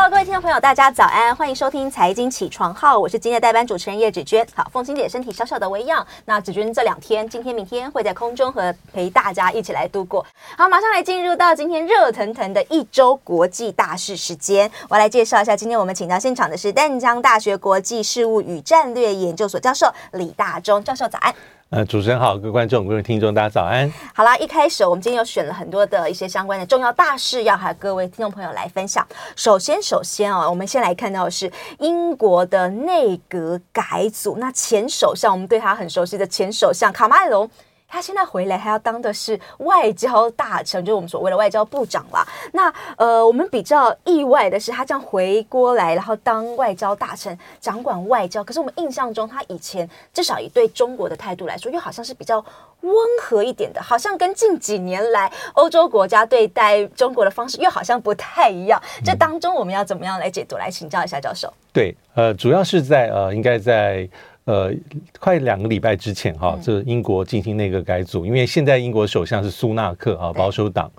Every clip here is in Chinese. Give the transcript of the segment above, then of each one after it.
Hello，各位听众朋友，大家早安，欢迎收听财经起床号，我是今天的代班主持人叶芷娟。好，凤馨姐身体小小的微恙，那芷娟这两天，今天、明天会在空中和陪大家一起来度过。好，马上来进入到今天热腾腾的一周国际大事时间，我来介绍一下，今天我们请到现场的是淡江大学国际事务与战略研究所教授李大中教授，早安。呃，主持人好，各位观众、各位听众，大家早安。好啦，一开始我们今天又选了很多的一些相关的重要大事，要和各位听众朋友来分享。首先，首先啊，我们先来看到的是英国的内阁改组，那前首相，我们对他很熟悉的前首相卡麦隆。他现在回来还要当的是外交大臣，就是我们所谓的外交部长啦。那呃，我们比较意外的是，他这样回过来，然后当外交大臣，掌管外交。可是我们印象中，他以前至少以对中国的态度来说，又好像是比较温和一点的，好像跟近几年来欧洲国家对待中国的方式又好像不太一样。这当中我们要怎么样来解读？来请教一下教授。对，呃，主要是在呃，应该在。呃，快两个礼拜之前哈，这英国进行内阁改组，因为现在英国首相是苏纳克啊，保守党，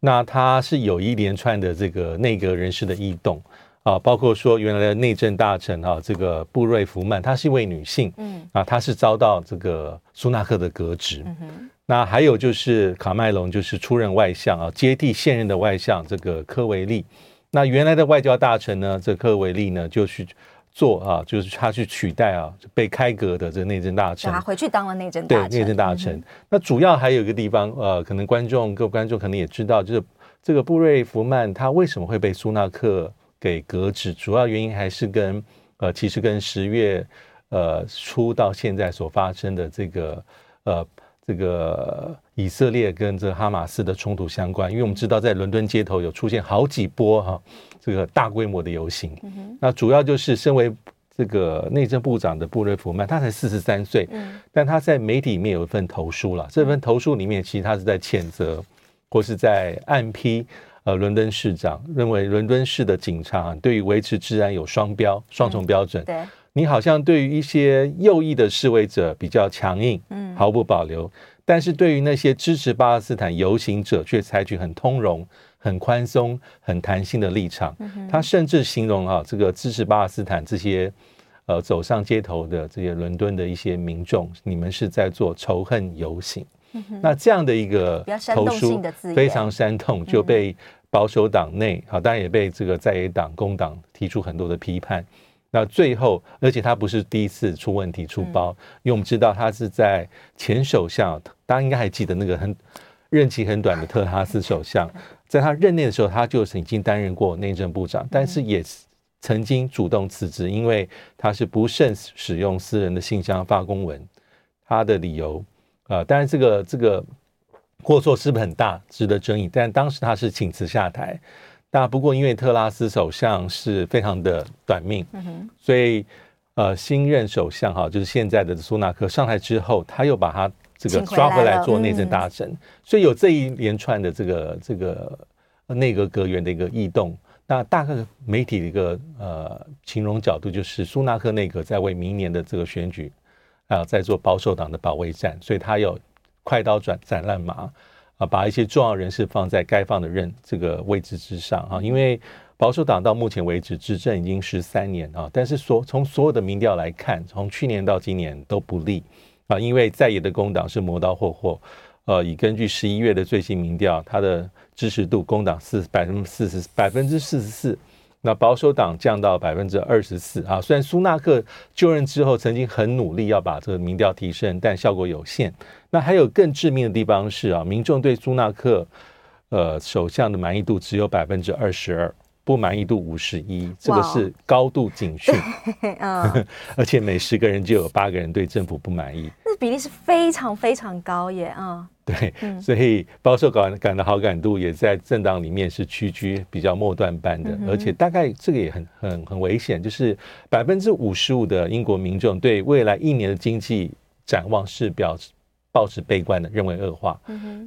那他是有一连串的这个内阁人士的异动啊，包括说原来的内政大臣啊，这个布瑞弗曼，她是一位女性，嗯。啊，她是遭到这个苏纳克的革职，那还有就是卡麦隆就是出任外相啊，接替现任的外相这个科维利，那原来的外交大臣呢，这科维利呢就去。做啊，就是他去取代啊，被开革的这个内政大臣，他回去当了内政大臣。对，内政大臣。嗯、那主要还有一个地方，呃，可能观众各位观众可能也知道，就是这个布瑞弗曼他为什么会被苏纳克给革职？主要原因还是跟呃，其实跟十月呃初到现在所发生的这个呃这个以色列跟这个哈马斯的冲突相关。因为我们知道，在伦敦街头有出现好几波哈。这个大规模的游行，那主要就是身为这个内政部长的布瑞弗曼，他才四十三岁，但他在媒体里面有一份投书了。这份投书里面，其实他是在谴责或是在暗批呃伦敦市长，认为伦敦市的警察对于维持治安有双标、双重标准。对，你好像对于一些右翼的示威者比较强硬，嗯毫不保留，但是对于那些支持巴勒斯坦游行者，却采取很通融。很宽松、很弹性的立场，他甚至形容啊，这个支持巴勒斯坦这些呃走上街头的这些伦敦的一些民众，你们是在做仇恨游行。那这样的一个投书非常煽动，就被保守党内啊，当然也被这个在野党工党提出很多的批判。那最后，而且他不是第一次出问题出包，因为我们知道他是在前首相，大家应该还记得那个很任期很短的特拉斯首相。在他任内的时候，他就已经担任过内政部长，但是也曾经主动辞职，因为他是不慎使用私人的信箱发公文。他的理由，啊、呃，当然这个这个过错是不是很大，值得争议。但当时他是请辞下台，但不过因为特拉斯首相是非常的短命，所以呃，新任首相哈，就是现在的苏纳克上台之后，他又把他。这个抓回来做内政大臣，所以有这一连串的这个这个内阁阁员的一个异动。那大概媒体的一个呃形容角度就是，苏纳克内阁在为明年的这个选举啊，在做保守党的保卫战，所以他有快刀斩斩乱麻啊，把一些重要人士放在该放的任这个位置之上啊。因为保守党到目前为止执政已经十三年啊，但是所从所有的民调来看，从去年到今年都不利。啊，因为在野的工党是磨刀霍霍，呃，以根据十一月的最新民调，他的支持度工党四百分之四十百分之四十四，那保守党降到百分之二十四啊。虽然苏纳克就任之后曾经很努力要把这个民调提升，但效果有限。那还有更致命的地方是啊，民众对苏纳克呃首相的满意度只有百分之二十二，不满意度五十一，这个是高度警讯。嗯，而且每十个人就有八个人对政府不满意，那比例是非常非常高耶。嗯，对，所以保守党感的好感度也在政党里面是屈居比较末段班的，而且大概这个也很很很危险，就是百分之五十五的英国民众对未来一年的经济展望是表示。抱持悲观的，认为恶化，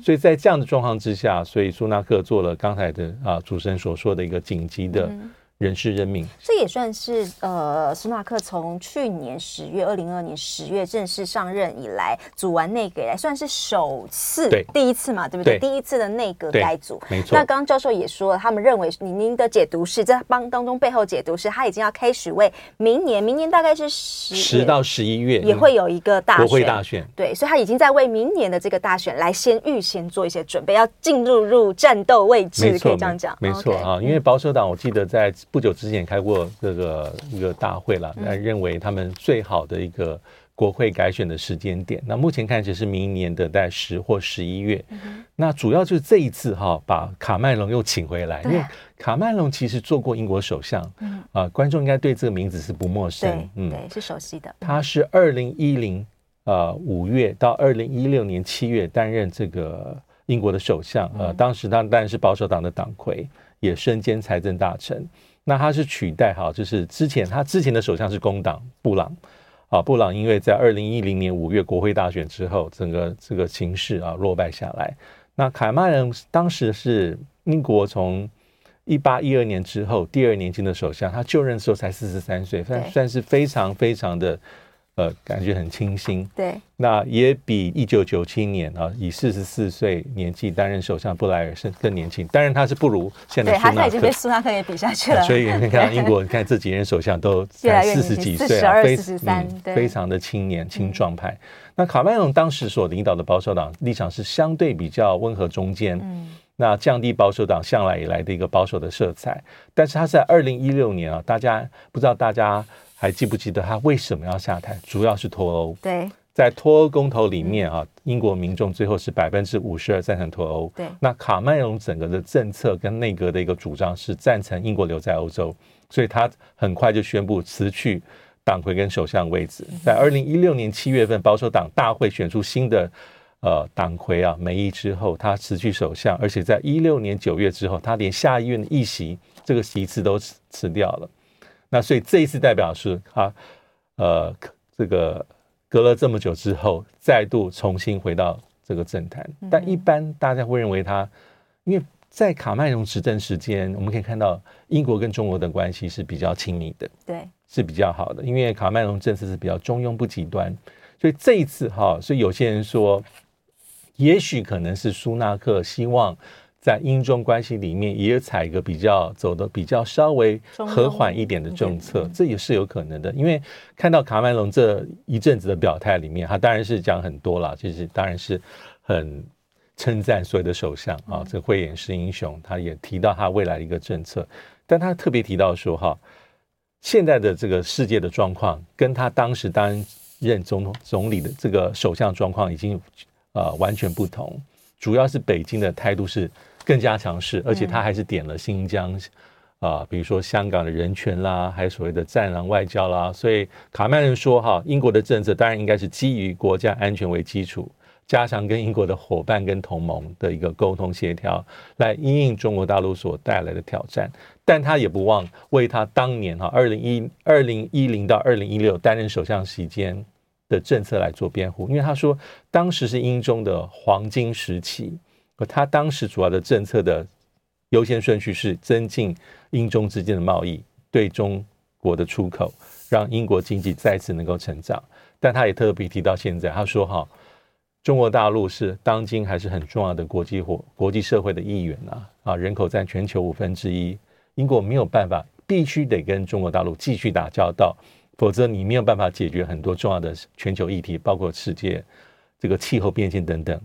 所以在这样的状况之下，所以苏纳克做了刚才的啊主持人所说的一个紧急的。人事任命，这也算是呃，斯纳克从去年十月，二零二二年十月正式上任以来，组完内阁以来，算是首次，第一次嘛，对不对？对第一次的内阁改组，没错。那刚刚教授也说了，他们认为您您的解读是在帮当中背后解读是，他已经要开始为明年，明年大概是十十到十一月也会有一个大会大选，对，所以他已经在为明年的这个大选来先预先做一些准备，要进入入战斗位置，可以这样讲，没错啊，因为保守党我记得在不久之前开过。过这个一个大会了，那认为他们最好的一个国会改选的时间点，那目前看起来是明年的在十或十一月。那主要就是这一次哈，把卡麦隆又请回来，因为卡麦隆其实做过英国首相，啊，观众应该对这个名字是不陌生，嗯，对，是熟悉的。他是二零一零呃五月到二零一六年七月担任这个英国的首相，呃，当时他当然是保守党的党魁，也身兼财政大臣。那他是取代哈，就是之前他之前的首相是工党布朗啊，布朗因为在二零一零年五月国会大选之后，整个这个情势啊落败下来。那卡曼人当时是英国从一八一二年之后第二年轻的首相，他就任的时候才四十三岁，算算是非常非常的。呃，感觉很清新。对，那也比一九九七年啊，以四十四岁年纪担任首相布莱尔是更年轻。当然，他是不如现在。对，他已经被苏纳克也比下去了。所以你看，英国 你看这几任首相都才四十几岁啊，非嗯非常的青年青壮派。那卡麦隆当时所领导的保守党立场是相对比较温和中间，嗯，那降低保守党向来以来的一个保守的色彩。但是他在二零一六年啊，大家不知道大家。还记不记得他为什么要下台？主要是脱欧。对，在脱欧公投里面啊，英国民众最后是百分之五十二赞成脱欧。对，那卡麦隆整个的政策跟内阁的一个主张是赞成英国留在欧洲，所以他很快就宣布辞去党魁跟首相位置。在二零一六年七月份，保守党大会选出新的呃党魁啊梅姨之后，他辞去首相，而且在一六年九月之后，他连下议院的议席这个席次都辞辞掉了。那所以这一次代表是他，呃，这个隔了这么久之后，再度重新回到这个政坛。但一般大家会认为他，因为在卡麦隆执政时间，我们可以看到英国跟中国的关系是比较亲密的，对，是比较好的。因为卡麦隆政策是比较中庸不极端，所以这一次哈，所以有些人说，也许可能是苏纳克希望。在英中关系里面，也采一个比较走的比较稍微和缓一点的政策，这也是有可能的。因为看到卡麦隆这一阵子的表态里面，他当然是讲很多了，就是当然是很称赞所有的首相啊，这慧眼识英雄。他也提到他未来的一个政策，但他特别提到说哈，现在的这个世界的状况，跟他当时担任总统总理的这个首相状况已经呃完全不同，主要是北京的态度是。更加强势，而且他还是点了新疆啊、呃，比如说香港的人权啦，还有所谓的“战狼外交”啦。所以卡曼人说：“哈，英国的政策当然应该是基于国家安全为基础，加强跟英国的伙伴跟同盟的一个沟通协调，来因应中国大陆所带来的挑战。但他也不忘为他当年哈二零一二零一零到二零一六担任首相期间的政策来做辩护，因为他说当时是英中的黄金时期。”他当时主要的政策的优先顺序是增进英中之间的贸易，对中国的出口，让英国经济再次能够成长。但他也特别提到现在，他说：“哈，中国大陆是当今还是很重要的国际或国际社会的一员啊啊，人口占全球五分之一，英国没有办法，必须得跟中国大陆继续打交道，否则你没有办法解决很多重要的全球议题，包括世界这个气候变迁等等。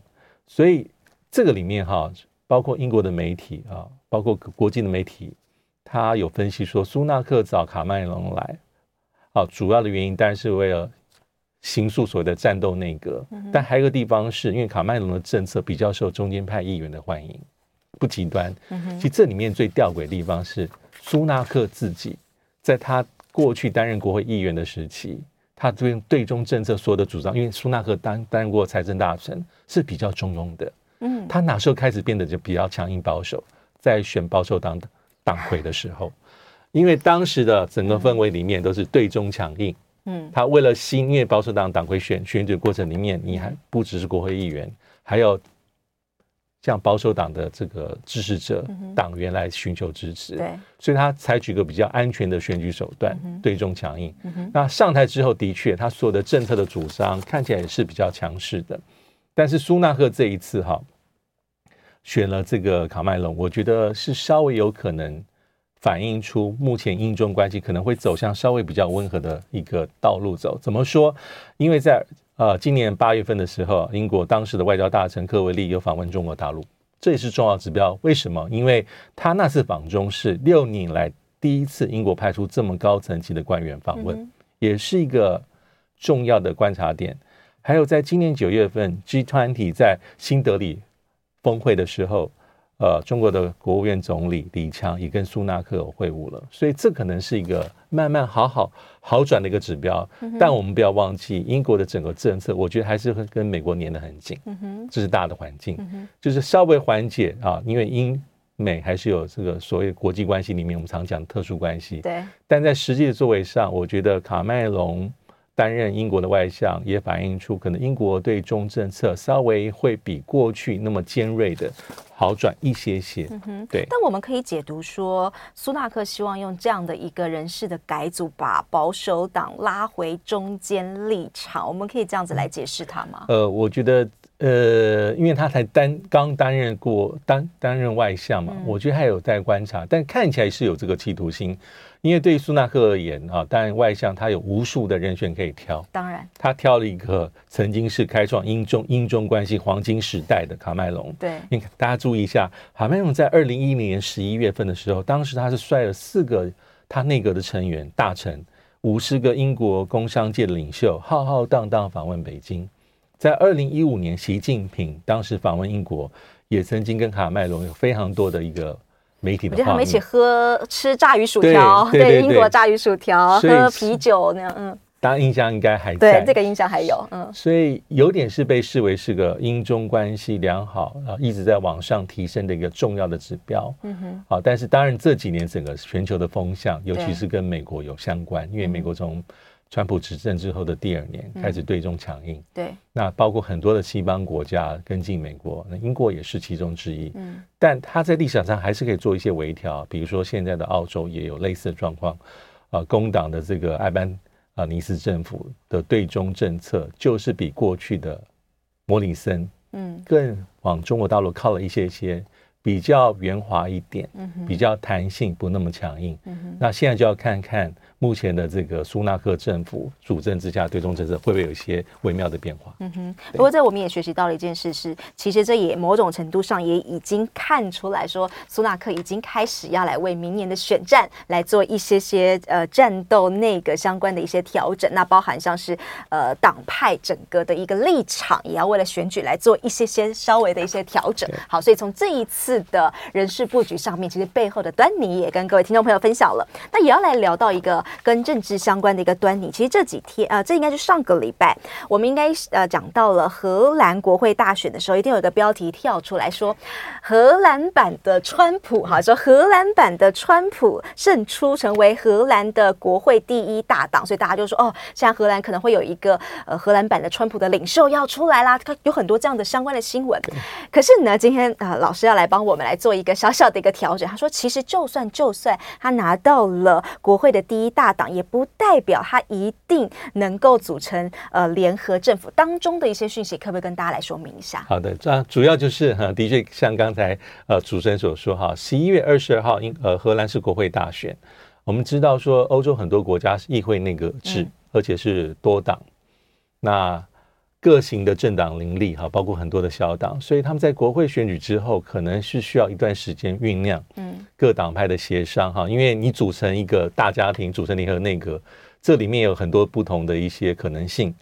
所以。”这个里面哈，包括英国的媒体啊，包括国际的媒体，他有分析说，苏纳克找卡麦隆来，啊，主要的原因当然是为了行诉所谓的战斗内阁，但还有一个地方是因为卡麦隆的政策比较受中间派议员的欢迎，不极端。其实这里面最吊诡的地方是，苏纳克自己在他过去担任国会议员的时期，他对对中政策所有的主张，因为苏纳克担担任过财政大臣，是比较中庸的。嗯，他哪时候开始变得就比较强硬保守？在选保守党党魁的时候，因为当时的整个氛围里面都是对中强硬。嗯，他为了新，因为保守党党魁选选举过程里面，你还不只是国会议员，还有像保守党的这个支持者党员来寻求支持。对，所以他采取一个比较安全的选举手段，对中强硬。那上台之后，的确他所有的政策的主张看起来也是比较强势的。但是苏纳赫这一次哈，选了这个卡麦隆，我觉得是稍微有可能。反映出目前英中关系可能会走向稍微比较温和的一个道路走。怎么说？因为在呃今年八月份的时候，英国当时的外交大臣科维利有访问中国大陆，这也是重要指标。为什么？因为他那次访中是六年来第一次英国派出这么高层级的官员访问，也是一个重要的观察点。还有在今年九月份 G20 在新德里峰会的时候。呃，中国的国务院总理李强也跟苏纳克有会晤了，所以这可能是一个慢慢好好好转的一个指标。但我们不要忘记，英国的整个政策，我觉得还是会跟美国粘得很紧。这是大的环境，就是稍微缓解啊，因为英美还是有这个所谓国际关系里面我们常讲的特殊关系。对，但在实际的作为上，我觉得卡麦隆。担任英国的外相，也反映出可能英国对中政策稍微会比过去那么尖锐的好转一些些。嗯哼，对。但我们可以解读说，苏纳克希望用这样的一个人事的改组，把保守党拉回中间立场。我们可以这样子来解释他吗？呃，我觉得，呃，因为他才担刚担任过担担任外相嘛，嗯、我觉得还有待观察，但看起来是有这个企图心。因为对于苏纳克而言啊，当然外相他有无数的人选可以挑，当然他挑了一个曾经是开创英中英中关系黄金时代的卡麦隆。对，你看大家注意一下，卡麦隆在二零一零年十一月份的时候，当时他是率了四个他内阁的成员大臣，五十个英国工商界的领袖，浩浩荡荡访问北京。在二零一五年，习近平当时访问英国，也曾经跟卡麦隆有非常多的一个。媒体的，我觉得他们一起喝吃炸鱼薯条，对，英国炸鱼薯条，喝啤酒那样，嗯，大家印象应该还在，对，这个印象还有，嗯，所以有点是被视为是个英中关系良好啊，一直在往上提升的一个重要的指标，嗯哼，好，但是当然这几年整个全球的风向，尤其是跟美国有相关，因为美国从川普执政之后的第二年开始对中强硬，对，那包括很多的西方国家跟进美国，那英国也是其中之一，嗯，但他在历史上还是可以做一些微调，比如说现在的澳洲也有类似的状况，呃，工党的这个艾班啊尼斯政府的对中政策就是比过去的莫里森，嗯，更往中国大陆靠了一些些，比较圆滑一点，比较弹性，不那么强硬，嗯那现在就要看看。目前的这个苏纳克政府主政之下，对中政策会不会有一些微妙的变化？嗯哼。不过，这我们也学习到了一件事是，其实这也某种程度上也已经看出来说，苏纳克已经开始要来为明年的选战来做一些些呃战斗那个相关的一些调整。那包含像是呃党派整个的一个立场，也要为了选举来做一些些稍微的一些调整。好，所以从这一次的人事布局上面，其实背后的端倪也跟各位听众朋友分享了。那也要来聊到一个。跟政治相关的一个端倪，其实这几天啊、呃，这应该是上个礼拜，我们应该呃讲到了荷兰国会大选的时候，一定有一个标题跳出来说，荷兰版的川普哈，说荷兰版的川普胜出，成为荷兰的国会第一大党，所以大家就说哦，现在荷兰可能会有一个呃荷兰版的川普的领袖要出来啦，有很多这样的相关的新闻。可是呢，今天啊、呃，老师要来帮我们来做一个小小的一个调整，他说，其实就算就算他拿到了国会的第一大党也不代表他一定能够组成呃联合政府当中的一些讯息，可不可以跟大家来说明一下？好的，这主要就是哈，的确像刚才呃主持人所说哈，十一月二十二号英呃荷兰是国会大选，我们知道说欧洲很多国家是议会内阁制，嗯、而且是多党，那各型的政党林立哈，包括很多的小党，所以他们在国会选举之后，可能是需要一段时间酝酿。嗯。各党派的协商哈，因为你组成一个大家庭，组成联合内阁，这里面有很多不同的一些可能性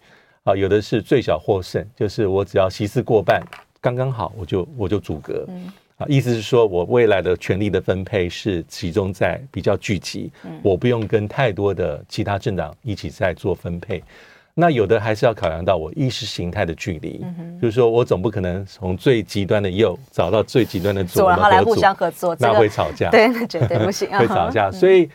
啊。有的是最小获胜，就是我只要席次过半，刚刚好，我就我就组阁啊，意思是说我未来的权力的分配是集中在比较聚集，我不用跟太多的其他政党一起在做分配。那有的还是要考量到我意识形态的距离，就是说我总不可能从最极端的右找到最极端的左，然后来互相合作，那会吵架，对，那绝对不行，会吵架，所以。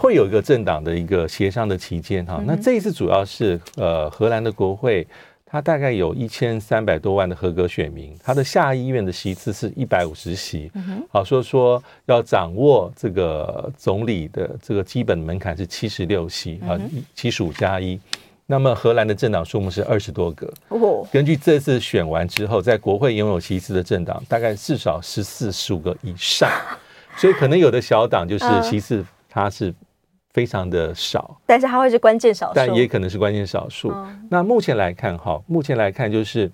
会有一个政党的一个协商的期间哈，那这一次主要是呃荷兰的国会，它大概有一千三百多万的合格选民，它的下议院的席次是一百五十席，好说说要掌握这个总理的这个基本门槛是七十六席啊，七十五加一，那么荷兰的政党数目是二十多个，根据这次选完之后，在国会拥有席次的政党大概至少十四十五个以上，所以可能有的小党就是其次它是。非常的少，但是它会是关键少数，但也可能是关键少数。嗯、那目前来看，哈，目前来看就是，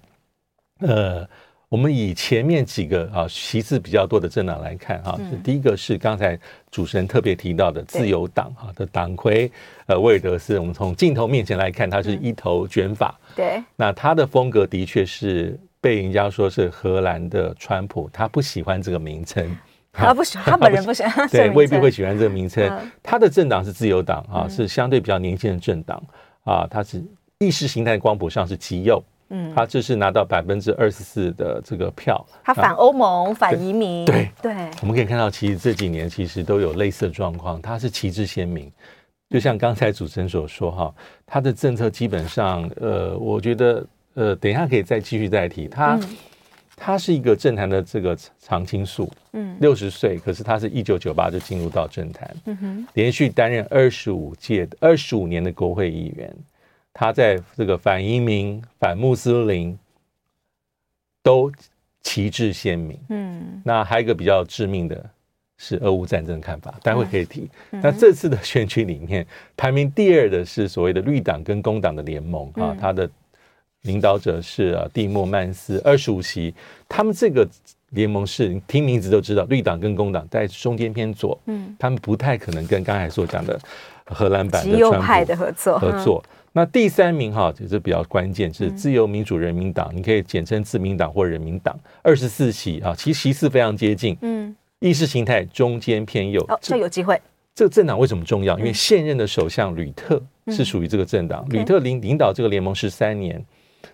呃，我们以前面几个啊席次比较多的政党来看，哈、嗯，第一个是刚才主持人特别提到的自由党哈的党魁呃威尔德斯，我们从镜头面前来看，他是一头卷发，对、嗯，那他的风格的确是被人家说是荷兰的川普，他不喜欢这个名称。他不喜欢，他本人不喜欢，对，未必会喜欢这个名称。他的政党是自由党啊，是相对比较年轻的政党啊，他是意识形态光谱上是极右，嗯，他这是拿到百分之二十四的这个票。他反欧盟，反移民，对对。我们可以看到，其实这几年其实都有类似的状况，他是旗帜鲜明。就像刚才主持人所说哈，他的政策基本上，呃，我觉得，呃，等一下可以再继续再提他。他是一个政坛的这个常青树，嗯，六十岁，可是他是一九九八就进入到政坛，嗯哼，连续担任二十五届、二十五年的国会议员，他在这个反移民、反穆斯林都旗帜鲜明，嗯，那还有一个比较致命的是俄乌战争的看法，待会可以提。那这次的选举里面，排名第二的是所谓的绿党跟工党的联盟啊，他的。领导者是啊，蒂莫曼斯二十五席，他们这个联盟是你听名字都知道，绿党跟工党在中间偏左，嗯，他们不太可能跟刚才所讲的荷兰版的川普的合作合作。那第三名哈，就是比较关键，是自由民主人民党，你可以简称自民党或人民党，二十四席啊，其实席次非常接近，嗯，意识形态中间偏右，哦，这有机会。这个政党为什么重要？因为现任的首相吕特是属于这个政党，吕特领领导这个联盟十三年。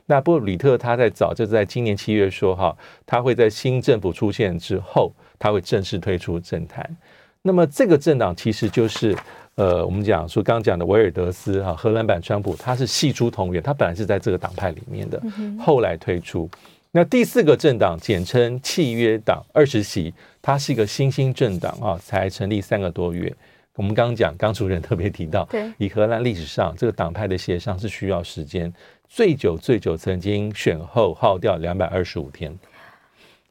那不过吕特他在早就在今年七月说哈，他会在新政府出现之后，他会正式退出政坛。那么这个政党其实就是呃，我们讲说刚刚讲的维尔德斯哈，荷兰版川普，他是系出同源，他本来是在这个党派里面的，后来退出。那第四个政党简称契约党，二十席，它是一个新兴政党啊，才成立三个多月。我们刚刚讲，刚主任特别提到，对，以荷兰历史上这个党派的协商是需要时间。最久最久，曾经选后耗掉两百二十五天，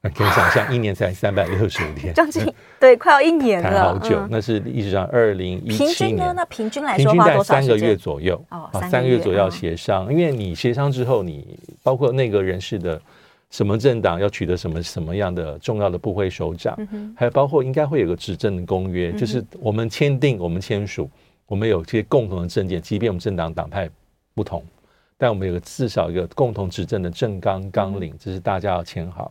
可以想象，一年才三百六十五天，将近对，快要一年了，好久。那是历史上二零一七年，平均呢？那平均来说，平均在三个月左右哦，三个月左右协商。因为你协商之后，你包括那个人事的什么政党要取得什么什么样的重要的部会首长，还有包括应该会有个执政的公约，就是我们签订，我们签署，我们有些共同的政见，即便我们政党党派不同。但我们有个至少一个共同执政的政纲纲领，这是大家要签好。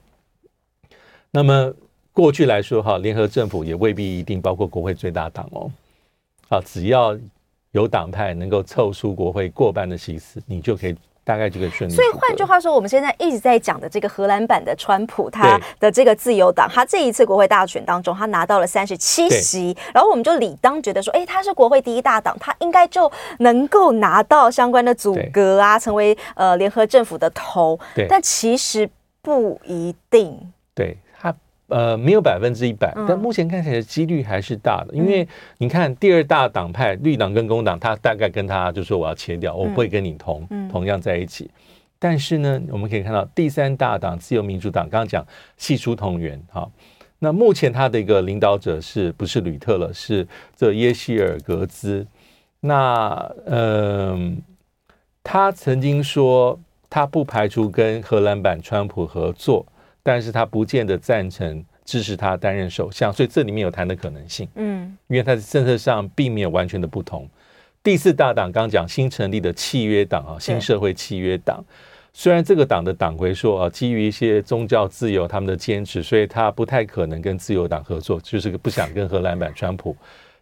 那么过去来说，哈，联合政府也未必一定包括国会最大党哦。啊，只要有党派能够凑出国会过半的席次，你就可以。大概这个顺利。所以换句话说，我们现在一直在讲的这个荷兰版的川普，他的这个自由党，他这一次国会大选当中，他拿到了三十七席，然后我们就理当觉得说，哎，他是国会第一大党，他应该就能够拿到相关的组阁啊，成为呃联合政府的头。对，但其实不一定。对。呃，没有百分之一百，但目前看起来几率还是大的，嗯、因为你看第二大党派绿党跟工党，他大概跟他就说我要切掉，我不会跟你同、嗯、同样在一起。但是呢，我们可以看到第三大党自由民主党，刚刚讲系出同源哈，那目前他的一个领导者是不是吕特了？是这耶希尔格兹。那嗯、呃，他曾经说他不排除跟荷兰版川普合作。但是他不见得赞成支持他担任首相，所以这里面有谈的可能性。嗯，因为他在政策上并没有完全的不同。第四大党刚讲新成立的契约党啊，新社会契约党，虽然这个党的党魁说啊，基于一些宗教自由他们的坚持，所以他不太可能跟自由党合作，就是不想跟荷兰版川普。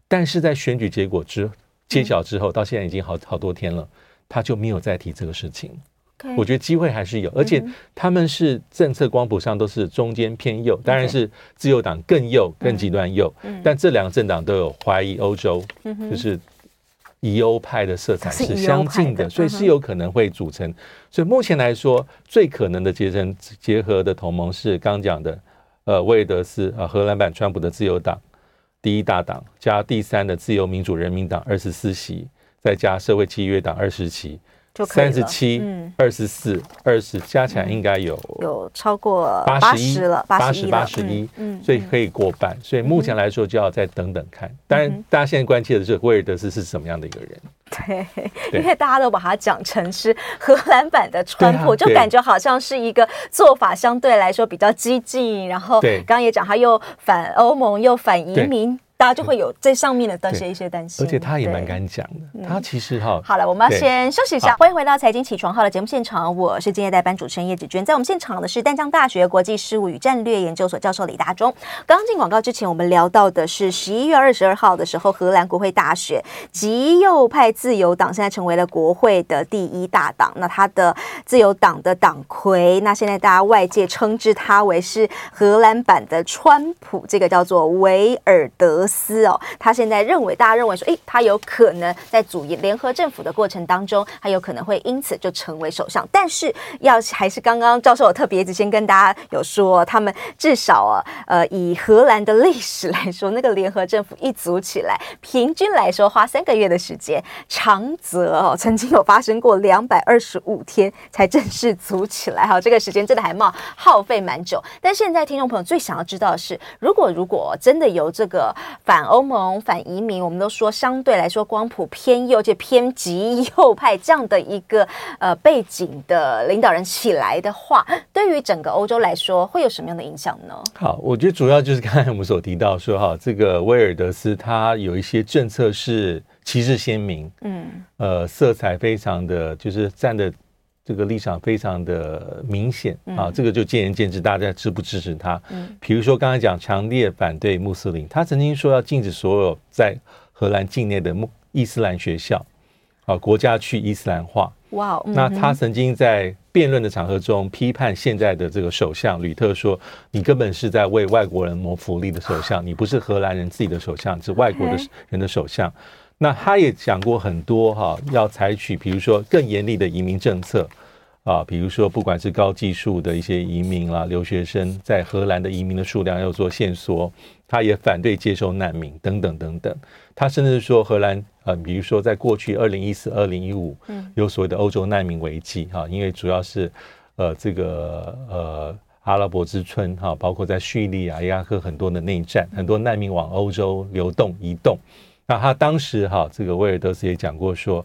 但是在选举结果之揭晓之后，到现在已经好好多天了，他就没有再提这个事情。我觉得机会还是有，而且他们是政策光谱上都是中间偏右，当然是自由党更右、更极端右。但这两个政党都有怀疑欧洲，就是。疑欧派的色彩是相近的，所以是有可能会组成。所以目前来说，最可能的结成结合的同盟是刚讲的，呃，威尔德斯啊，荷兰版川普的自由党第一大党，加第三的自由民主人民党二十四席，再加社会契约党二十席。三十七、二十四、二十，加起来应该有有超过八十了，八十八十一，嗯，所以可以过半。所以目前来说，就要再等等看。当然，大家现在关切的是威尔德斯是什么样的一个人？对，因为大家都把它讲成是荷兰版的川普，就感觉好像是一个做法相对来说比较激进，然后刚刚也讲他又反欧盟又反移民。大家就会有这上面的这些一些担心，而且他也蛮敢讲的。嗯、他其实哈，好了，我们要先休息一下。欢迎回到财经起床号的节目现场，我是今天代班主持人叶子娟。在我们现场的是淡江大学国际事务与战略研究所教授李大中。刚刚进广告之前，我们聊到的是十一月二十二号的时候，荷兰国会大选，极右派自由党现在成为了国会的第一大党。那他的自由党的党魁，那现在大家外界称之他为是荷兰版的川普，这个叫做维尔德斯哦，他现在认为，大家认为说，诶，他有可能在组联合政府的过程当中，他有可能会因此就成为首相。但是，要还是刚刚教授有特别先跟大家有说，他们至少啊，呃，以荷兰的历史来说，那个联合政府一组起来，平均来说花三个月的时间，长则哦，曾经有发生过两百二十五天才正式组起来。哈，这个时间真的还冒耗费蛮久。但现在听众朋友最想要知道的是，如果如果真的有这个。反欧盟、反移民，我们都说相对来说光谱偏右，且偏极右派这样的一个呃背景的领导人起来的话，对于整个欧洲来说会有什么样的影响呢？好，我觉得主要就是刚才我们所提到说哈，这个威尔德斯他有一些政策是旗帜鲜明，嗯，呃，色彩非常的就是站的。这个立场非常的明显啊，这个就见仁见智，大家支不支持他？嗯，比如说刚才讲强烈反对穆斯林，他曾经说要禁止所有在荷兰境内的穆伊斯兰学校，啊，国家去伊斯兰化。哇，那他曾经在辩论的场合中批判现在的这个首相吕特说：“你根本是在为外国人谋福利的首相，你不是荷兰人自己的首相，是外国的人的首相。”那他也讲过很多哈，要采取比如说更严厉的移民政策啊，比如说不管是高技术的一些移民啦、留学生在荷兰的移民的数量要做限缩，他也反对接收难民等等等等。他甚至说荷兰呃，比如说在过去二零一四、二零一五，嗯有所谓的欧洲难民危机哈，因为主要是呃这个呃阿拉伯之春哈，包括在叙利亚、伊拉克很多的内战，很多难民往欧洲流动移动。那他当时哈，这个威尔德斯也讲过说，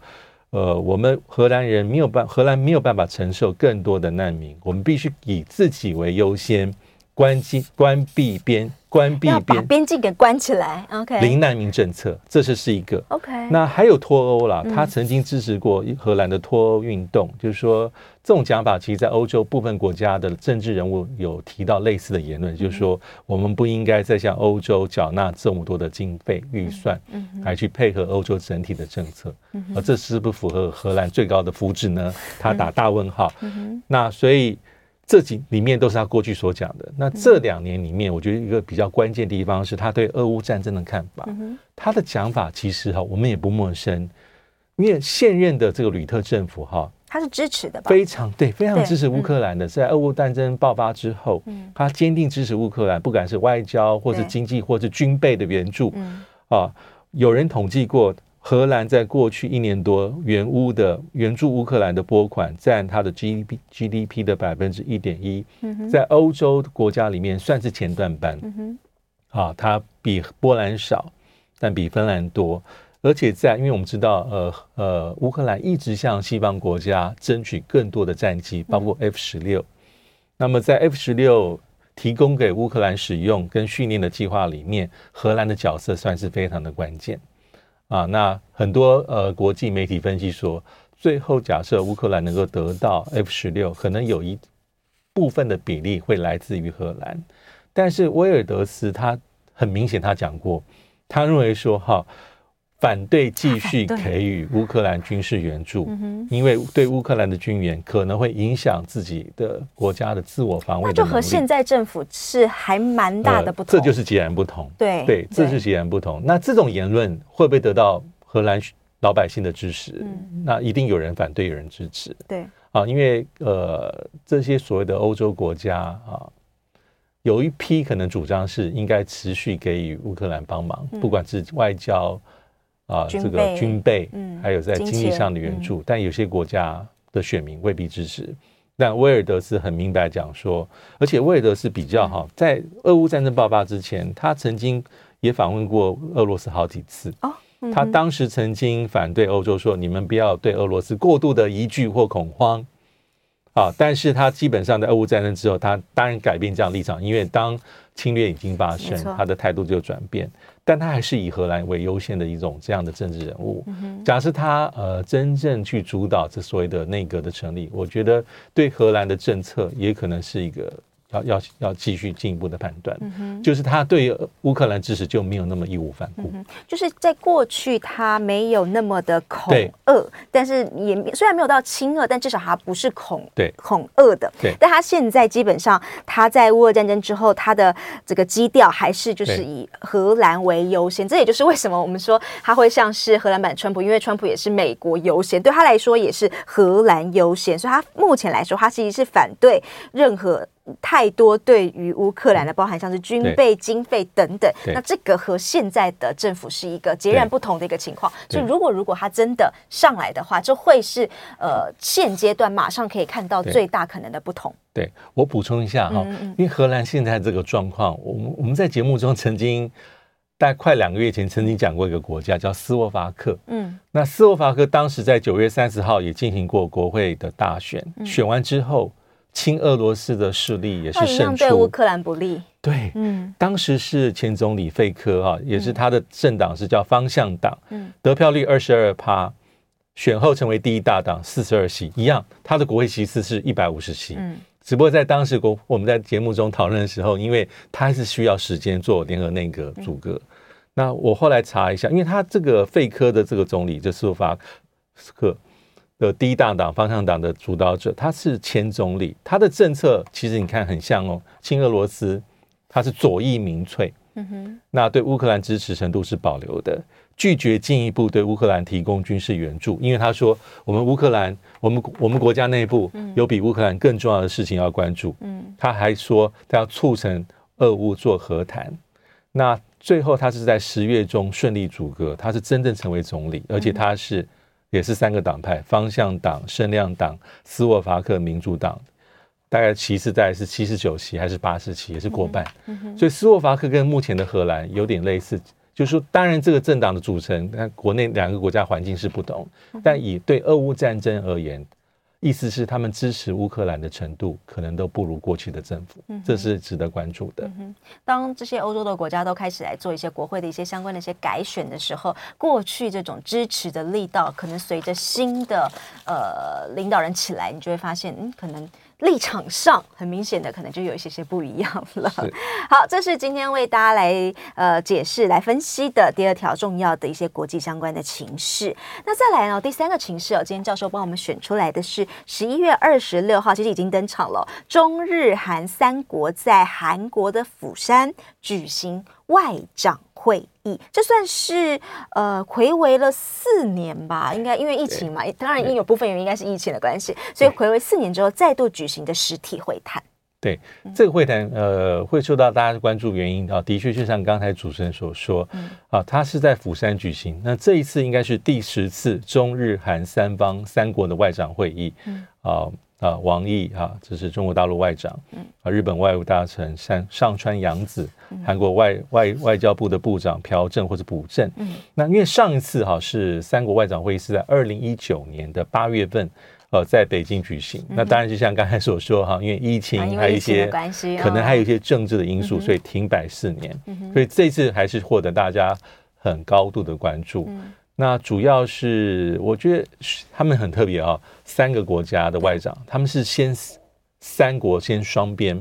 呃，我们荷兰人没有办，荷兰没有办法承受更多的难民，我们必须以自己为优先，关机关闭边。关闭边，把边境给关起来。OK，零难民政策，这是是一个。OK，那还有脱欧啦，他曾经支持过荷兰的脱欧运动，嗯、就是说这种讲法，其实，在欧洲部分国家的政治人物有提到类似的言论，嗯、就是说我们不应该再向欧洲缴纳这么多的经费预算，嗯，来去配合欧洲整体的政策，嗯，而这是不符合荷兰最高的福祉呢？他打大问号。嗯、那所以。这几里面都是他过去所讲的。那这两年里面，我觉得一个比较关键的地方是他对俄乌战争的看法。他的讲法其实哈，我们也不陌生，因为现任的这个吕特政府哈，他是支持的吧？非常对，非常支持乌克兰的。在俄乌战争爆发之后，他坚定支持乌克兰，不管是外交或是经济或是军备的援助。啊，有人统计过。荷兰在过去一年多援乌的援助乌克兰的拨款占它的 GDP GDP 的百分之一点一，在欧洲国家里面算是前段班。啊，它比波兰少，但比芬兰多。而且在，因为我们知道，呃呃，乌克兰一直向西方国家争取更多的战机，包括 F 十六。那么在 F 十六提供给乌克兰使用跟训练的计划里面，荷兰的角色算是非常的关键。啊，那很多呃国际媒体分析说，最后假设乌克兰能够得到 F 十六，可能有一部分的比例会来自于荷兰。但是威尔德斯他很明显，他讲过，他认为说哈。反对继续 给予乌克兰军事援助，因为对乌克兰的军援可能会影响自己的国家的自我防卫。那就和现在政府是还蛮大的不同，这就是截然不同。对对，这是截然不同。那这种言论会不会得到荷兰老百姓的支持？那一定有人反对，有人支持。对啊，因为呃，这些所谓的欧洲国家啊，有一批可能主张是应该持续给予乌克兰帮忙，不管是外交。啊，这个军备，嗯，还有在经济上的援助，嗯、但有些国家的选民未必支持。但威尔德斯很明白讲说，而且威尔德斯比较哈，在俄乌战争爆发之前，他曾经也访问过俄罗斯好几次。哦，他当时曾经反对欧洲说，你们不要对俄罗斯过度的疑惧或恐慌。啊，但是他基本上在俄乌战争之后，他当然改变这样立场，因为当侵略已经发生，他的态度就转变。但他还是以荷兰为优先的一种这样的政治人物。假设他呃真正去主导这所谓的内阁的成立，我觉得对荷兰的政策也可能是一个。要要要继续进一步的判断，嗯、就是他对乌克兰支持就没有那么义无反顾，嗯。就是在过去他没有那么的恐恶，但是也虽然没有到亲恶，但至少他不是恐对恐恶的。对，但他现在基本上他在乌俄战争之后，他的这个基调还是就是以荷兰为优先。这也就是为什么我们说他会像是荷兰版川普，因为川普也是美国优先，对他来说也是荷兰优先，所以他目前来说，他其实是反对任何。太多对于乌克兰的包含，像是军备、经费等等，那这个和现在的政府是一个截然不同的一个情况。所以，如果如果他真的上来的话，这会是呃现阶段马上可以看到最大可能的不同。对，我补充一下哈，因为荷兰现在这个状况，我们我们在节目中曾经大概快两个月前曾经讲过一个国家叫斯洛伐克。嗯，那斯洛伐克当时在九月三十号也进行过国会的大选，选完之后。亲俄罗斯的势力也是胜出，对乌克兰不利。对，嗯，当时是前总理费科哈，也是他的政党是叫方向党，嗯，得票率二十二趴，选后成为第一大党，四十二席，一样，他的国会席次是一百五十席，嗯，只不过在当时国我们在节目中讨论的时候，因为他还是需要时间做联合内阁组阁，那我后来查一下，因为他这个费科的这个总理就斯洛伐克。的第一大党方向党的主导者，他是前总理，他的政策其实你看很像哦，亲俄罗斯，他是左翼民粹，嗯哼，那对乌克兰支持程度是保留的，拒绝进一步对乌克兰提供军事援助，因为他说我们乌克兰，我们我们国家内部有比乌克兰更重要的事情要关注，嗯，他还说他要促成俄乌做和谈，那最后他是在十月中顺利组阁，他是真正成为总理，而且他是。也是三个党派：方向党、声量党、斯洛伐克民主党，大概其次大概是七十九席还是八十席，也是过半。嗯嗯、所以斯洛伐克跟目前的荷兰有点类似，就是说，当然这个政党的组成，那国内两个国家环境是不同，但以对俄乌战争而言。意思是他们支持乌克兰的程度可能都不如过去的政府，这是值得关注的。嗯、当这些欧洲的国家都开始来做一些国会的一些相关的一些改选的时候，过去这种支持的力道，可能随着新的呃领导人起来，你就会发现，嗯，可能。立场上很明显的，可能就有一些些不一样了。好，这是今天为大家来呃解释、来分析的第二条重要的一些国际相关的情势。那再来呢，第三个情势哦，今天教授帮我们选出来的是十一月二十六号，其实已经登场了。中日韩三国在韩国的釜山举行外长会议，这算是呃回违了四年吧？应该因为疫情嘛，当然因有部分原因应该是疫情的关系，所以回违四年之后再度举行的实体会谈。对，这个会谈呃会受到大家的关注，原因啊，的确就像刚才主持人所说，啊，它是在釜山举行，那这一次应该是第十次中日韩三方三国的外长会议，啊。啊，王毅哈，这是中国大陆外长，啊，日本外务大臣上上川阳子，韩国外外外交部的部长朴正或者朴正，嗯，那因为上一次哈是三国外长会议是在二零一九年的八月份，呃，在北京举行，那当然就像刚才所说哈，因为疫情还有一些可能还有一些政治的因素，所以停摆四年，所以这次还是获得大家很高度的关注。那主要是我觉得他们很特别啊，三个国家的外长，他们是先三国先双边，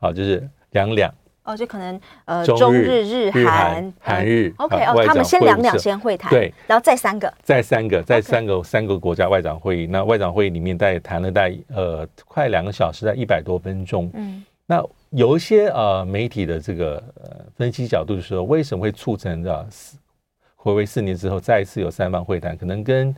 啊，就是两两。哦，就可能呃，中日、日韩、韩日，OK 哦，他们先两两先会谈，对，然后再三个，再三个，再三个三个国家外长会议。那外长会议里面大概谈了大概呃快两个小时，在一百多分钟。嗯，那有一些呃媒体的这个呃分析角度是说，为什么会促成的回归四年之后再一次有三方会谈？可能跟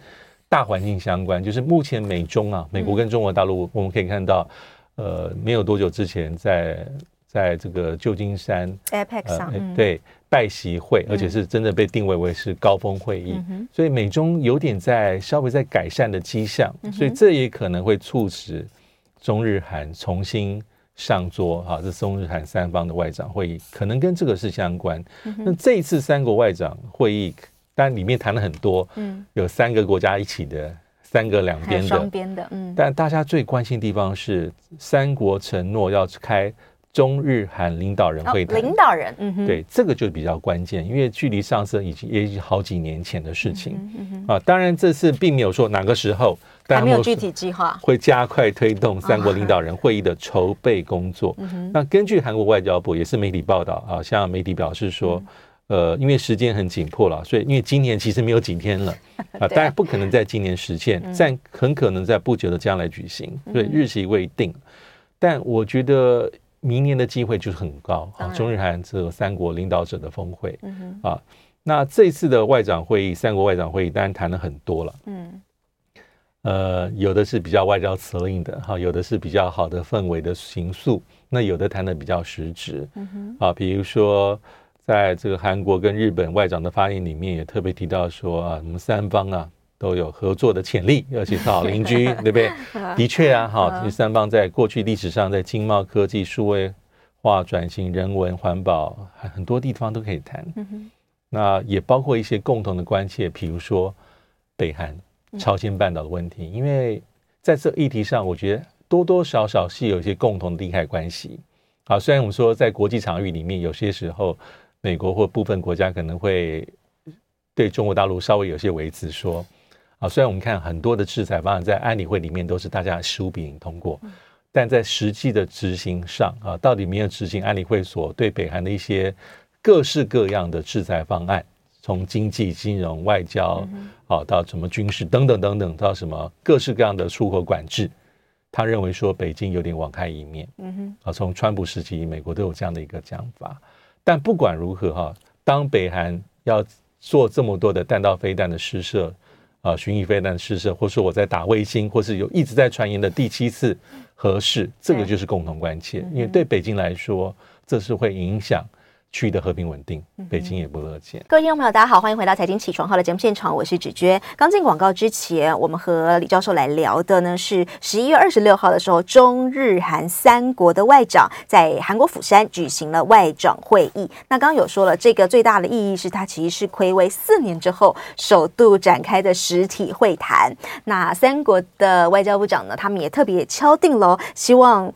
大环境相关，就是目前美中啊，美国跟中国大陆，我们可以看到，呃，没有多久之前在。在这个旧金山 APEC 上，呃、对拜习会，而且是真的被定位为是高峰会议，嗯、所以美中有点在稍微在改善的迹象，嗯、所以这也可能会促使中日韩重新上桌啊，这中日韩三方的外长会议可能跟这个是相关。嗯、那这一次三国外长会议，当然里面谈了很多，嗯，有三个国家一起的，三个两边的，双边的，嗯，但大家最关心的地方是三国承诺要开。中日韩领导人会谈，领导人，嗯哼，对，这个就比较关键，因为距离上次已经也已经好几年前的事情，啊，当然这次并没有说哪个时候，还没有具体计划，会加快推动三国领导人会议的筹备工作。那根据韩国外交部也是媒体报道啊，像媒体表示说，呃，因为时间很紧迫了，所以因为今年其实没有几天了 啊，当然不可能在今年实现，但很可能在不久的将来举行，所以日期未定，但我觉得。明年的机会就是很高啊！中日韩这三国领导者的峰会，嗯、啊，那这次的外长会议，三国外长会议当然谈了很多了，嗯，呃，有的是比较外交辞令的哈，有的是比较好的氛围的形塑，那有的谈的比较实质，嗯啊，比如说在这个韩国跟日本外长的发言里面也特别提到说啊，我们三方啊。都有合作的潜力，而且是好邻居，对不对？的确啊，哈，第三方在过去历史上，在经贸、科技、数位化转型、人文、环保，很多地方都可以谈。那也包括一些共同的关切，比如说北韩、朝鲜半岛的问题，因为在这议题上，我觉得多多少少是有一些共同的利害关系。啊，虽然我们说在国际场域里面，有些时候美国或部分国家可能会对中国大陆稍微有些维持说。啊，虽然我们看很多的制裁方案在安理会里面都是大家十五比零通过，但在实际的执行上啊，到底没有执行安理会所对北韩的一些各式各样的制裁方案，从经济、金融、外交，啊到什么军事等等等等，到什么各式各样的出口管制，他认为说北京有点网开一面。嗯哼，啊，从川普时期，美国都有这样的一个讲法。但不管如何哈，当北韩要做这么多的弹道飞弹的试射。啊，巡弋飞弹试射，或者说我在打卫星，或是有一直在传言的第七次核试，这个就是共同关切，因为对北京来说，这是会影响。区域的和平稳定，北京也不乐见。各位听众朋友，大家好，欢迎回到财经起床号的节目现场，我是芷娟。刚进广告之前，我们和李教授来聊的呢是十一月二十六号的时候，中日韩三国的外长在韩国釜山举行了外长会议。那刚刚有说了，这个最大的意义是它其实是暌违四年之后首度展开的实体会谈。那三国的外交部长呢，他们也特别敲定了，希望。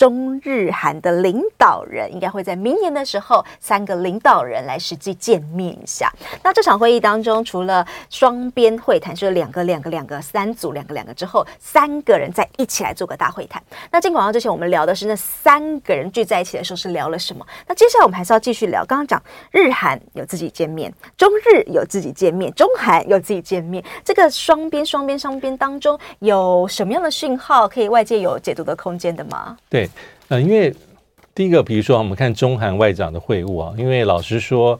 中日韩的领导人应该会在明年的时候，三个领导人来实际见面一下。那这场会议当中，除了双边会谈，就是两个、两个、两个三组，两个、两个之后，三个人再一起来做个大会谈。那进广告之前，我们聊的是那三个人聚在一起的时候是聊了什么？那接下来我们还是要继续聊。刚刚讲日韩有自己见面，中日有自己见面，中韩有自己见面。这个双边、双边、双边当中有什么样的讯号可以外界有解读的空间的吗？对。呃，因为第一个，比如说我们看中韩外长的会晤啊，因为老实说，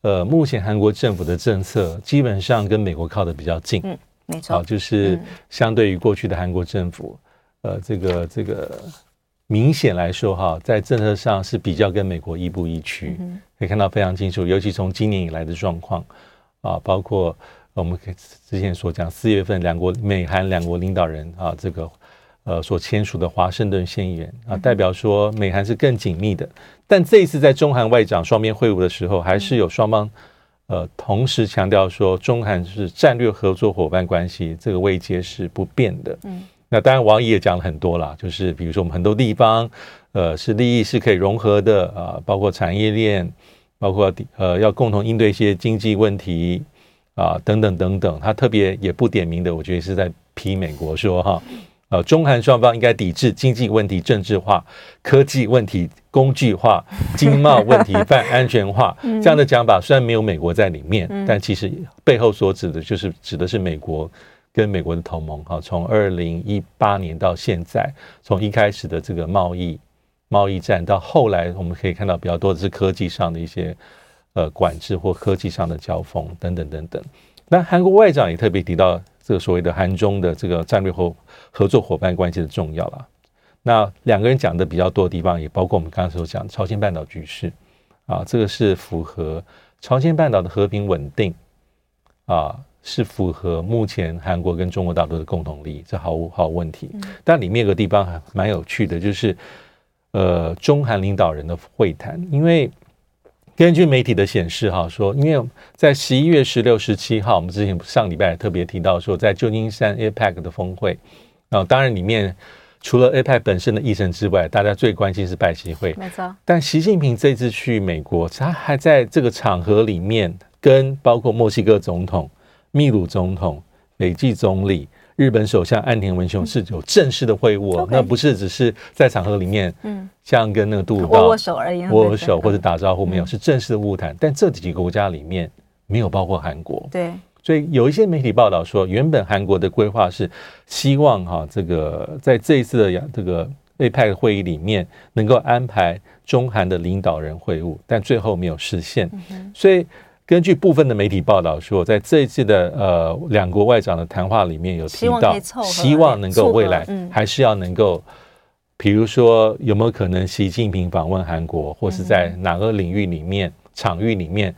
呃，目前韩国政府的政策基本上跟美国靠的比较近，嗯，没错，就是相对于过去的韩国政府，呃，这个这个明显来说哈，在政策上是比较跟美国亦步亦趋，可以看到非常清楚，尤其从今年以来的状况啊，包括我们之前所讲四月份两国美韩两国领导人啊，这个。呃，所签署的华盛顿宣言啊，代表说美韩是更紧密的。但这一次在中韩外长双边会晤的时候，还是有双方呃同时强调说，中韩是战略合作伙伴关系，这个位阶是不变的。嗯，那当然王毅也讲了很多啦，就是比如说我们很多地方呃是利益是可以融合的啊，包括产业链，包括呃要共同应对一些经济问题。啊等等等等，他特别也不点名的，我觉得是在批美国说哈。呃，中韩双方应该抵制经济问题政治化、科技问题工具化、经贸问题泛安全化这样的讲法，虽然没有美国在里面，但其实背后所指的就是指的是美国跟美国的同盟哈。从二零一八年到现在，从一开始的这个贸易贸易战，到后来我们可以看到比较多的是科技上的一些呃管制或科技上的交锋等等等等。那韩国外长也特别提到这个所谓的韩中的这个战略后。合作伙伴关系的重要了。那两个人讲的比较多的地方，也包括我们刚才所讲的朝鲜半岛局势啊，这个是符合朝鲜半岛的和平稳定啊，是符合目前韩国跟中国大陆的共同利益，这毫无毫无问题。但里面有个地方还蛮有趣的，就是呃，中韩领导人的会谈，因为根据媒体的显示哈，说因为在十一月十六、十七号，我们之前上礼拜特别提到说，在旧金山 APEC 的峰会。啊，当然，里面除了 APEC 本身的议程之外，大家最关心是拜习会。没错。但习近平这次去美国，他还在这个场合里面，跟包括墨西哥总统、秘鲁总统、斐济总理、日本首相岸田文雄是有正式的会晤，嗯、那不是只是在场合里面，嗯，像跟那个杜鲁道握握手而已，握握手或者打招呼，没有，是正式的晤谈。但这几个国家里面没有包括韩国。对。所以有一些媒体报道说，原本韩国的规划是希望哈，这个在这一次的这个 APEC 会议里面能够安排中韩的领导人会晤，但最后没有实现。所以根据部分的媒体报道说，在这一次的呃两国外长的谈话里面有提到，希望能够未来还是要能够，比如说有没有可能习近平访问韩国，或是在哪个领域里面场域里面。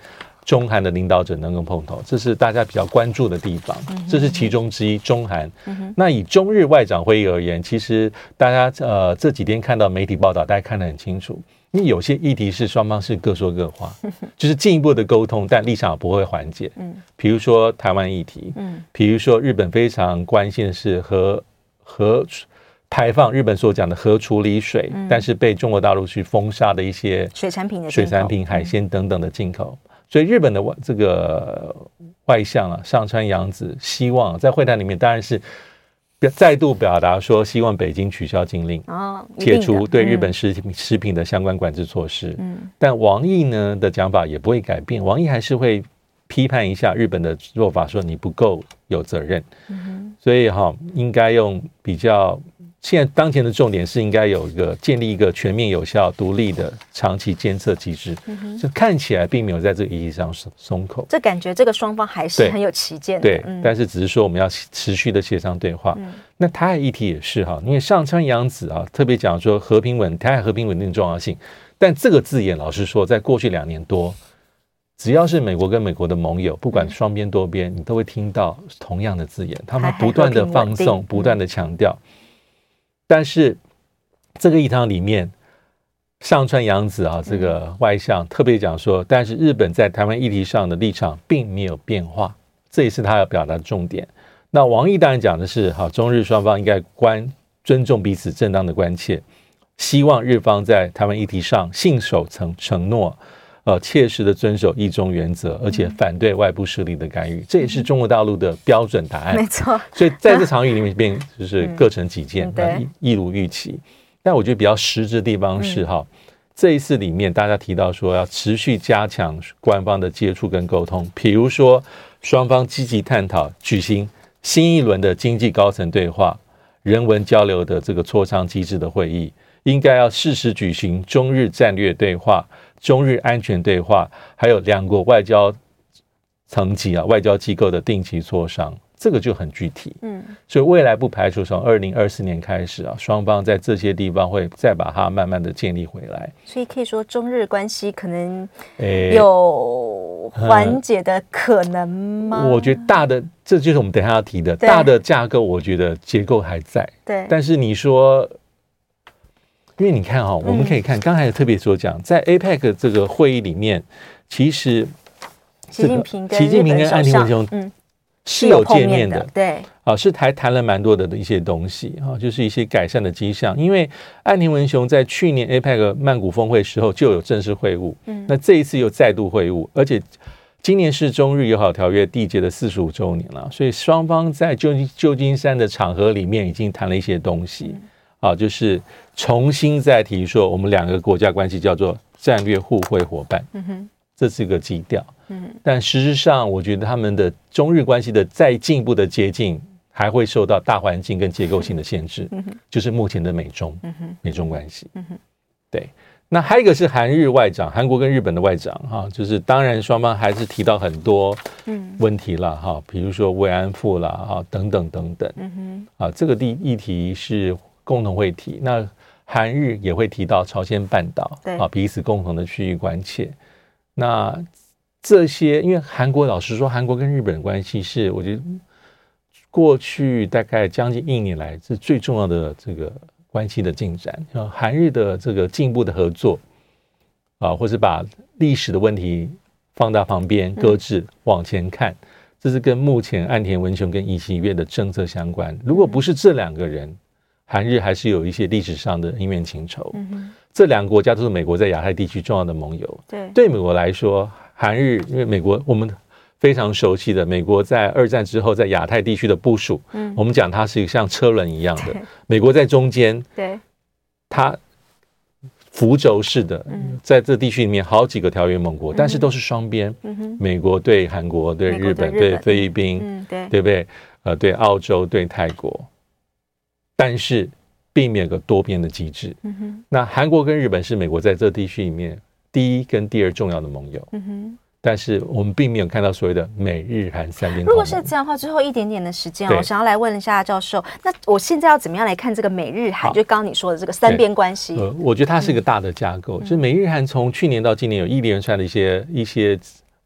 中韩的领导者能够碰头，这是大家比较关注的地方，这是其中之一。中韩，那以中日外长会议而言，其实大家呃这几天看到媒体报道，大家看得很清楚。因为有些议题是双方是各说各话，就是进一步的沟通，但立场不会缓解。嗯，比如说台湾议题，嗯，比如说日本非常关心的是核核排放，日本所讲的核处理水，但是被中国大陆去封杀的一些水产品的水产品、海鲜等等的进口。所以日本的外这个外相啊，上川洋子希望在会谈里面，当然是再度表达说，希望北京取消禁令，解除对日本食品食品的相关管制措施。嗯，但王毅呢的讲法也不会改变，王毅还是会批判一下日本的做法，说你不够有责任。嗯，所以哈，应该用比较。现在当前的重点是应该有一个建立一个全面有效、独立的长期监测机制，就看起来并没有在这个议题上松松口。这感觉这个双方还是很有歧见的。对，但是只是说我们要持续的协商对话。那台海议题也是哈，因为上川阳子啊特别讲说和平稳台海和平稳定的重要性，但这个字眼老实说，在过去两年多，只要是美国跟美国的盟友，不管双边多边，你都会听到同样的字眼，他们不断的放送，不断的强调。但是这个议堂里面，上川洋子啊，这个外相特别讲说，但是日本在台湾议题上的立场并没有变化，这也是他要表达的重点。那王毅当然讲的是，哈，中日双方应该关尊重彼此正当的关切，希望日方在台湾议题上信守承承诺。呃，切实的遵守一中原则，而且反对外部势力的干预，这也是中国大陆的标准答案。没错，所以在这场域里面，便 就是各成己见，一如预期。但我觉得比较实质的地方是哈，这一次里面大家提到说要持续加强官方的接触跟沟通，比如说双方积极探讨举行新一轮的经济高层对话、人文交流的这个磋商机制的会议，应该要适时举行中日战略对话。中日安全对话，还有两国外交层级啊，外交机构的定期磋商，这个就很具体。嗯，所以未来不排除从二零二四年开始啊，双方在这些地方会再把它慢慢的建立回来。所以可以说，中日关系可能有缓解的可能吗？我觉得大的，这就是我们等一下要提的大的架构，我觉得结构还在。对，但是你说。因为你看哈，我们可以看刚才特别所讲，在 APEC 这个会议里面，其实习近平跟习近平跟岸田文雄嗯是有见面的，对。啊，是还谈了蛮多的一些东西啊，就是一些改善的迹象。因为岸田文雄在去年 APEC 曼谷峰会时候就有正式会晤，嗯，那这一次又再度会晤，而且今年是中日友好条约缔结的四十五周年了，所以双方在旧金旧金山的场合里面已经谈了一些东西啊，就是重新再提说我们两个国家关系叫做战略互惠伙伴，嗯哼，这是一个基调，嗯，但实质上我觉得他们的中日关系的再进一步的接近，还会受到大环境跟结构性的限制，嗯哼，就是目前的美中，嗯哼，美中关系，嗯哼，对。那还有一个是韩日外长，韩国跟日本的外长哈，就是当然双方还是提到很多问题了哈，比如说慰安妇啦哈等等等等，嗯哼，啊这个第议题是共同会提，那韩日也会提到朝鲜半岛，对啊彼此共同的区域关切，那这些因为韩国老实说，韩国跟日本的关系是我觉得过去大概将近一年来是最重要的这个。关系的进展，韩日的这个进步的合作啊，或是把历史的问题放到旁边搁置，往前看，这是跟目前岸田文雄跟尹锡悦的政策相关。如果不是这两个人，韩日还是有一些历史上的恩怨情仇。这两个国家都是美国在亚太地区重要的盟友。对，对美国来说，韩日因为美国我们。非常熟悉的美国在二战之后在亚太地区的部署，嗯，我们讲它是一个像车轮一样的，美国在中间，对，它扶轴式的，在这地区里面好几个条约盟国，但是都是双边，美国对韩国对日本对菲律宾，对对不对？呃，对澳洲对泰国，但是并没有个多边的机制，嗯那韩国跟日本是美国在这地区里面第一跟第二重要的盟友，嗯但是我们并没有看到所谓的美日韩三边。如果是这样的话，最后一点点的时间，我想要来问一下教授，那我现在要怎么样来看这个美日韩？就刚刚你说的这个三边关系。呃，我觉得它是一个大的架构，就是美日韩从去年到今年有一连串的一些一些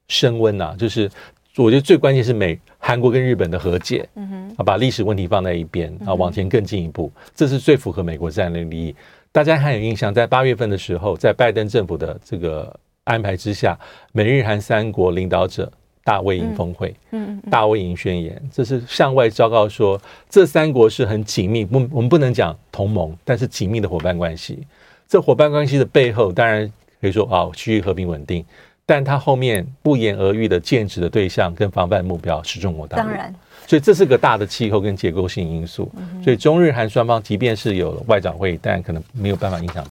升温呐，就是我觉得最关键是美韩国跟日本的和解，嗯哼，啊，把历史问题放在一边啊，往前更进一步，这是最符合美国战略利益。大家还有印象，在八月份的时候，在拜登政府的这个。安排之下，美日韩三国领导者大卫营峰会，嗯，大卫营宣言，这是向外昭告说，这三国是很紧密，不，我们不能讲同盟，但是紧密的伙伴关系。这伙伴关系的背后，当然可以说啊，区域和平稳定，但它后面不言而喻的剑指的对象跟防范目标是中国大陆。当然，所以这是个大的气候跟结构性因素。所以中日韩双方，即便是有外长会，但可能没有办法影响